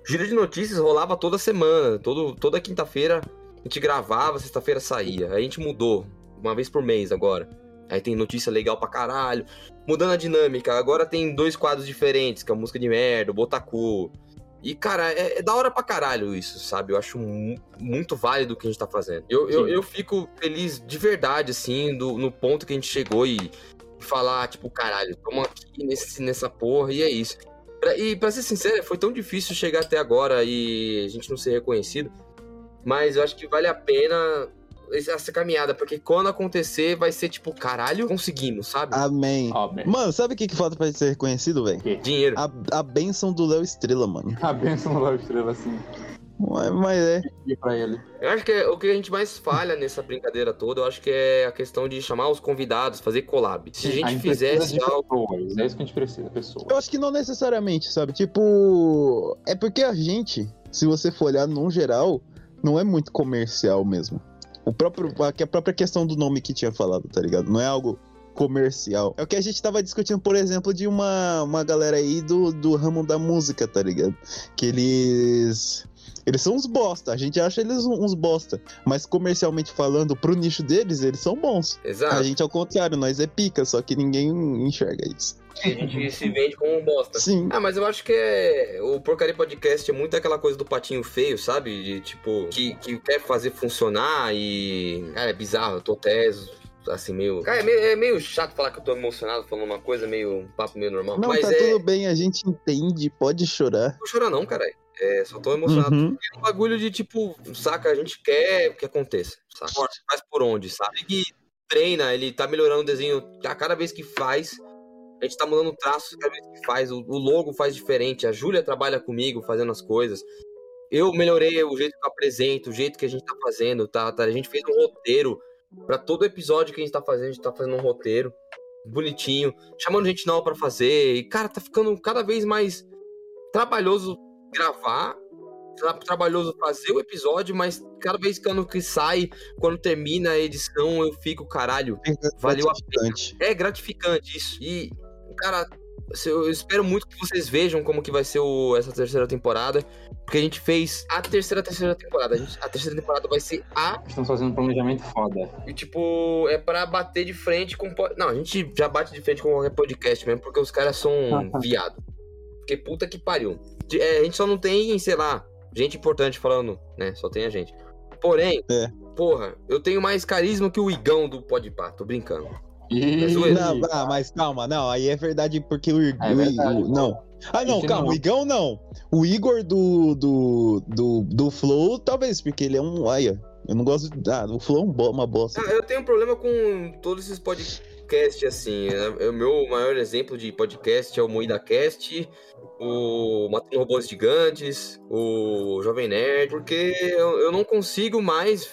Giro de notícias rolava toda semana, todo, toda quinta-feira A gente gravava, sexta-feira saía. Aí a gente mudou, uma vez por mês agora. Aí tem notícia legal pra caralho. Mudando a dinâmica, agora tem dois quadros diferentes, que é a música de merda, o Botacu. E, cara, é, é da hora pra caralho isso, sabe? Eu acho mu- muito válido o que a gente tá fazendo. Eu, eu, eu fico feliz de verdade, assim, do, no ponto que a gente chegou e falar, tipo, caralho, tamo aqui nesse, nessa porra e é isso. E pra ser sincero, foi tão difícil chegar até agora e a gente não ser reconhecido. Mas eu acho que vale a pena essa caminhada, porque quando acontecer vai ser tipo, caralho, conseguimos, sabe? Amém. Mano, sabe o que, que falta pra ser reconhecido, velho? Dinheiro. A, a benção do Léo Estrela, mano. A benção do Léo Estrela, assim. Mas, mas é. Ele. Eu acho que é- o que a gente mais falha nessa brincadeira toda, eu acho que é a questão de chamar os convidados, fazer collab. Se a gente precisa fizesse de algo. pessoas. É isso que a gente precisa, pessoas. Eu acho que não necessariamente, sabe? Tipo. É porque a gente, se você for olhar num geral, não é muito comercial mesmo. O próprio, a a própria questão do nome que tinha falado, tá ligado? Não é algo comercial. É o que a gente tava discutindo, por exemplo, de uma, uma galera aí do, do ramo da música, tá ligado? Que eles. Eles são uns bosta, a gente acha eles uns bosta. Mas comercialmente falando, pro nicho deles, eles são bons. Exato. A gente, ao contrário, nós é pica, só que ninguém enxerga isso. A gente se vende como um bosta. Sim. Ah, mas eu acho que é. O Porcaria Podcast é muito aquela coisa do patinho feio, sabe? De tipo, que, que quer fazer funcionar e. Cara, é bizarro, eu tô teso. Assim, meio. Cara, é meio, é meio chato falar que eu tô emocionado falando uma coisa meio. um papo meio normal. Não, mas tá é. tudo bem, a gente entende, pode chorar. Não vou chorar, não, caralho. É, só tô emocionado. Uhum. É um bagulho de tipo, saca? A gente quer que aconteça, saca? Mas por onde, sabe? Ele que treina, ele tá melhorando o desenho a cada vez que faz. A gente tá mudando o traço cada vez que faz. O, o logo faz diferente. A Júlia trabalha comigo fazendo as coisas. Eu melhorei o jeito que eu apresento, o jeito que a gente tá fazendo, tá? tá? A gente fez um roteiro pra todo episódio que a gente tá fazendo, a gente tá fazendo um roteiro bonitinho, chamando gente nova pra fazer. E, cara, tá ficando cada vez mais trabalhoso gravar, tra- trabalhoso fazer o episódio, mas cada vez que ano que sai, quando termina a edição, eu fico, caralho, valeu a pena. É gratificante isso. E, cara, eu espero muito que vocês vejam como que vai ser o- essa terceira temporada. Porque a gente fez a terceira, terceira temporada. A, gente- a terceira temporada vai ser a. Estamos fazendo um planejamento foda. E, tipo, é pra bater de frente com. Não, a gente já bate de frente com qualquer podcast mesmo, porque os caras são viado. Porque puta que pariu. É, a gente só não tem, sei lá, gente importante falando, né? Só tem a gente. Porém, É. porra, eu tenho mais carisma que o Igão do Podpah. Tô brincando. E... É. Não, ah, mas calma, não, aí é verdade porque o, É o- verdade, o- não. Ah, não, Isso calma, não. o Igão não. O Igor do, do, do, do Flow, talvez, porque ele é um. Olha, eu não gosto de. Ah, o Flow é um bo- uma bosta. Ah, eu tenho um problema com todos esses podcasts, assim. É- O meu maior exemplo de podcast é o Moída Cast, o Matando Robôs Gigantes, o Jovem Nerd, porque eu, eu não consigo mais.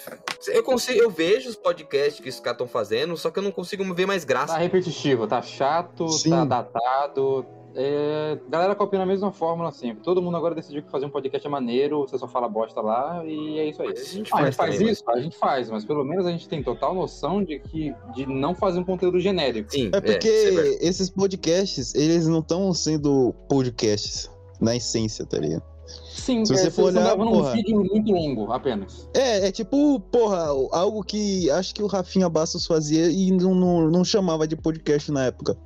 Eu consigo, eu vejo os podcasts que os caras estão fazendo, só que eu não consigo ver mais Tá graça. repetitivo, tá chato, Sim. tá datado. É... Galera copia na mesma fórmula sempre. Todo mundo agora decidiu que fazer um podcast é maneiro, você só fala bosta lá e é isso aí. Mas isso a gente Ah, a faz, gente faz também, isso? A gente faz, mas pelo menos a gente tem total noção de que de não fazer um conteúdo genérico. Sim, É porque isso é esses podcasts, eles não estão sendo podcasts na essência, tá ligado? Sim, Se é, você for vocês olhar, porra. um vídeo muito longo apenas. É, é tipo, porra, algo que acho que o Rafinha Bastos fazia e não, não, não chamava de podcast na época.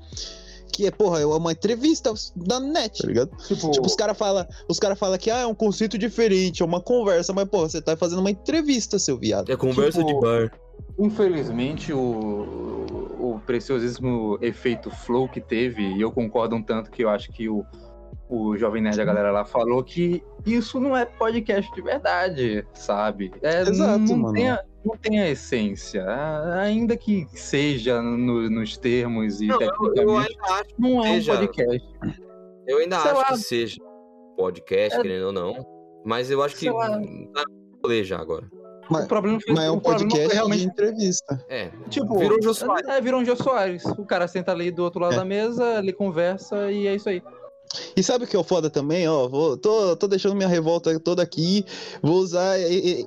Que é, porra, é uma entrevista da net, tá ligado? Tipo, Tipo, os caras falam os cara fala que ah, é um conceito diferente, é uma conversa, mas, porra, você tá fazendo uma entrevista, seu viado. É conversa tipo, de bar. infelizmente, o, o preciosíssimo efeito flow que teve, e eu concordo um tanto que eu acho que o, o Jovem Nerd, a galera lá, falou que isso não é podcast de verdade, sabe? É, Exato, não mano. Tem a, não tem a essência. Ainda que seja no- nos termos e Não, eu, eu tecnicamente, ainda acho, não é um seja- podcast. eu ainda Sei acho lá. que seja podcast, É- querendo ou não. Mas eu acho que Sei lá. tá no rolê já agora. Mas- o problema foi, Mas é um podcast realmente de entrevista. É, Tipo, Virou o Jô Soares. É, virou um Jô Soares. O cara senta ali do outro lado É. da mesa, ele conversa e é isso aí. E sabe o que é o foda também, ó? Vou, tô, tô deixando minha revolta toda aqui. Vou usar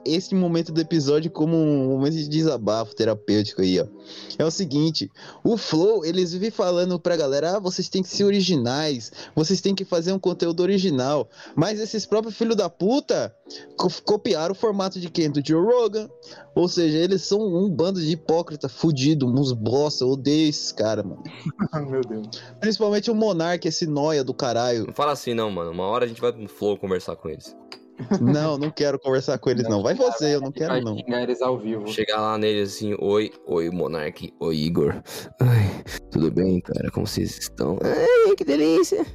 esse momento do episódio como um momento de desabafo terapêutico aí, ó. É o seguinte, o Flow, eles vivem falando pra galera, ah, vocês têm que ser originais, vocês têm que fazer um conteúdo original. Mas esses próprios filhos da puta copiaram o formato de quem? Do Joe Rogan. Ou seja, eles são um bando de hipócrita fudido, uns bosta. Eu odeio esses caras, mano. Meu Deus. Principalmente o Monark, esse noia do caralho. Não fala assim, não, mano. Uma hora a gente vai no Flow conversar com eles. Não, não quero conversar com eles, não. Vai você, eu não quero, Vai não. eles ao vivo. Chegar lá neles assim, oi, oi, Monark, oi, Igor. Ai, tudo bem, cara? Como vocês estão? Ai, que delícia.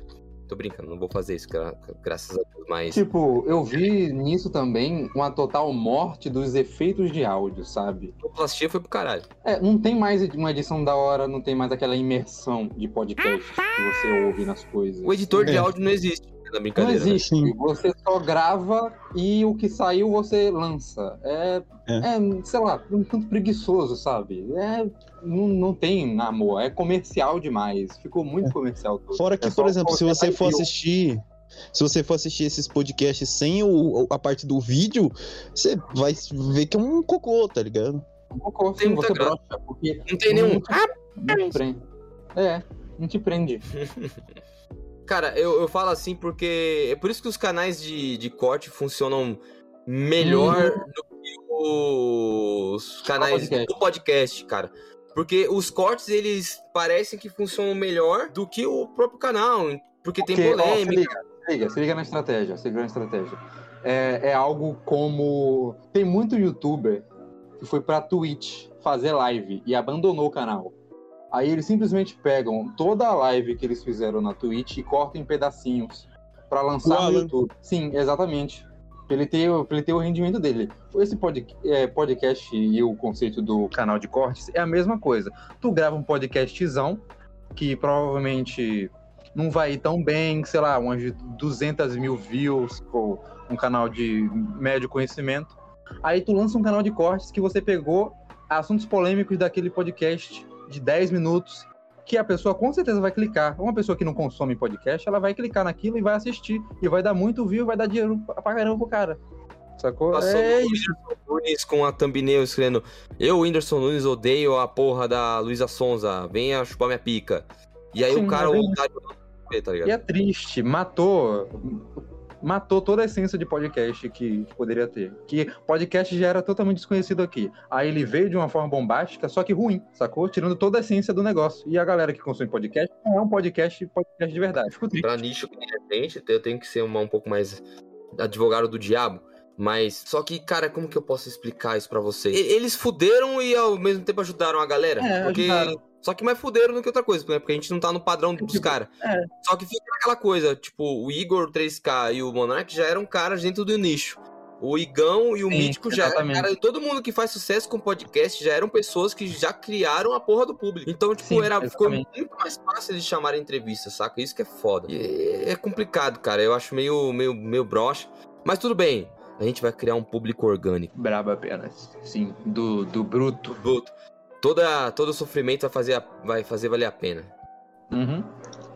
Tô brincando, não vou fazer isso, gra- graças a Deus, mas. Tipo, eu vi nisso também uma total morte dos efeitos de áudio, sabe? A plastia foi pro caralho. É, não tem mais uma edição da hora, não tem mais aquela imersão de podcast que você ouve nas coisas. O editor de É. áudio não existe na Não brincadeira. né? existe. Sim. Você só grava e o que saiu você lança. É, é. sei lá, um tanto preguiçoso, sabe? É, não, não tem amor. É comercial demais. Ficou muito comercial. tudo. Fora que, É só por exemplo, se você for assistir. Se você for assistir esses podcasts sem o, a parte do vídeo, você vai ver que é um cocô, tá ligado? Um assim, muita você brocha, porque Não tem nenhum. não te prende. É, não te prende. Cara, eu, eu falo assim porque. É por isso que os canais de, de corte funcionam melhor do que os canais podcast. do podcast, cara. Porque os cortes, eles parecem que funcionam melhor do que o próprio canal. Porque tem Porque, ó, se polêmica. liga, se liga, se liga na estratégia, se liga na estratégia. É, é algo como. Tem muito youtuber que foi pra Twitch fazer live e abandonou o canal. Aí eles simplesmente pegam toda a live que eles fizeram na Twitch e cortam em pedacinhos pra lançar no. YouTube. Sim, exatamente. Pra ele ter, pra ele ter o rendimento dele. Esse pod- é, podcast e o conceito do canal de cortes é a mesma coisa. Tu grava um podcastzão que provavelmente não vai ir tão bem, sei lá, umas 200 mil views, ou um canal de médio conhecimento. Aí tu lança um canal de cortes que você pegou assuntos polêmicos daquele podcast de 10 minutos, que a pessoa com certeza vai clicar. Uma pessoa que não consome podcast, ela vai clicar naquilo e vai assistir. E vai dar muito view, vai dar dinheiro pra caramba pro cara. Sacou? Passou é o isso. Whindersson Nunes com a thumbnail escrevendo Eu, Whindersson Nunes, odeio a porra da Luísa Sonza. Venha chupar minha pica. E aí Sim, o cara, é o otário, tá ligado? E é triste, matou. Matou toda a essência de podcast que, que poderia ter. Que podcast já era totalmente desconhecido aqui. Aí ele veio de uma forma bombástica, só que ruim, sacou? Tirando toda a essência do negócio. E a galera que consome podcast não é um podcast, podcast de verdade. Pra nicho gente, eu tenho que ser uma, um pouco mais advogado do diabo. Mas, só que, cara, como que eu posso explicar isso pra vocês? Eles fuderam e ao mesmo tempo ajudaram a galera. É, porque... ajudaram. Só que mais fuderam do que outra coisa, né? Porque a gente não tá no padrão dos Tipo, caras. é. Só que fica aquela coisa, tipo, o Igor 3K e o Monark já eram caras dentro do nicho. O Igão e o Sim, Mítico já exatamente. cara. Todo mundo que faz sucesso com podcast já eram pessoas que já criaram a porra do público. Então, tipo, Sim, era, ficou muito mais fácil de chamar entrevista, saca? Isso que é foda. E é, é complicado, cara. Eu acho meio, meio, meio broxa. Mas tudo bem. A gente vai criar um público orgânico. Brabo apenas. Sim, do, do bruto. Bruto. Toda, todo sofrimento vai fazer, vai fazer valer a pena. Uhum.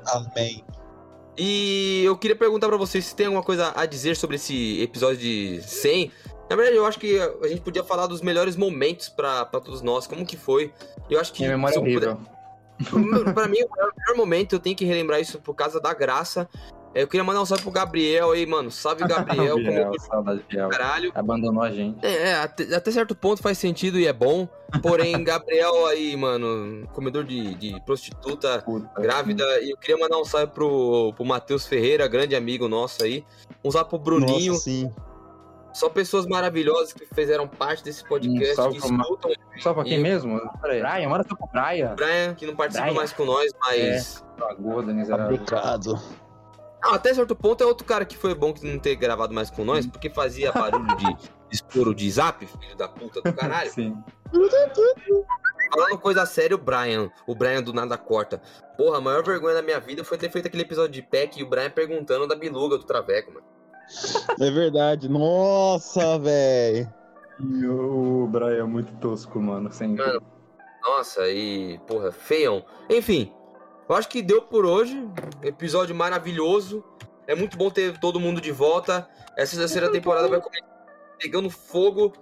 Amém. E eu queria perguntar pra vocês se tem alguma coisa a dizer sobre esse episódio de 100. Na verdade, eu acho que a gente podia falar dos melhores momentos pra pra todos nós, como que foi. Eu acho que Minha memória é eu puder- horrível. pra mim, o melhor momento, eu tenho que relembrar isso por causa da graça. É, Eu queria mandar um salve pro Gabriel aí, mano. Salve, Gabriel. Biel, como saudade de Biel. caralho. Abandonou a gente. É, é, até, até certo ponto faz sentido e é bom. Porém, Gabriel aí, mano, comedor de, de prostituta Puta. grávida. E eu queria mandar um salve pro, pro Matheus Ferreira, grande amigo nosso aí. Um salve pro Bruninho. Nossa, sim. Só pessoas maravilhosas que fizeram parte desse podcast, Um salve que pro Ma- escutam. Só pra quem E- mesmo? Peraí. Brian, manda só pro Brian. O Brian, que não participa Brian. mais com nós, mas. Miserável. Complicado. Ah, até certo ponto é outro cara que foi bom que não ter gravado mais com nós, porque fazia barulho de estouro de zap, filho da puta do caralho. Sim. Falando coisa séria, o Brian. O Brian do nada corta. Porra, a maior vergonha da minha vida foi ter feito aquele episódio de PEC e o Brian perguntando da biluga do Traveco, mano. É verdade. Nossa, velho. E o Brian é muito tosco, mano. Sem... Mano, Nossa, e. Porra, feião. Enfim, eu acho que deu por hoje. Episódio maravilhoso. É muito bom ter todo mundo de volta. Essa terceira temporada vai começar. pegando fogo.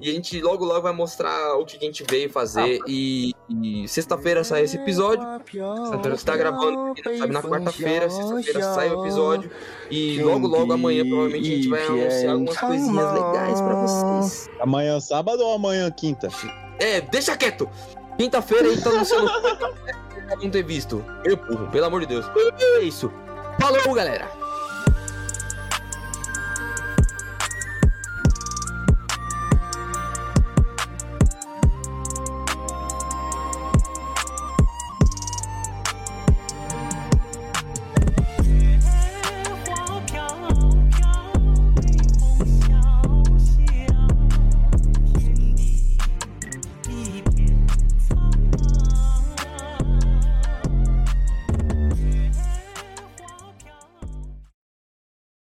E a gente logo logo vai mostrar o que a gente veio fazer. E, e sexta-feira sai esse episódio. Sexta-feira você tá gravando, sabe, na quarta-feira. Sexta-feira sai o episódio. E logo logo amanhã, provavelmente, a gente vai anunciar algumas coisinhas legais pra vocês. Amanhã sábado ou amanhã quinta? É, deixa quieto! Quinta-feira a gente tá anunciando. não ter visto. Eu, burro, pelo amor de Deus. É isso. Falou, galera!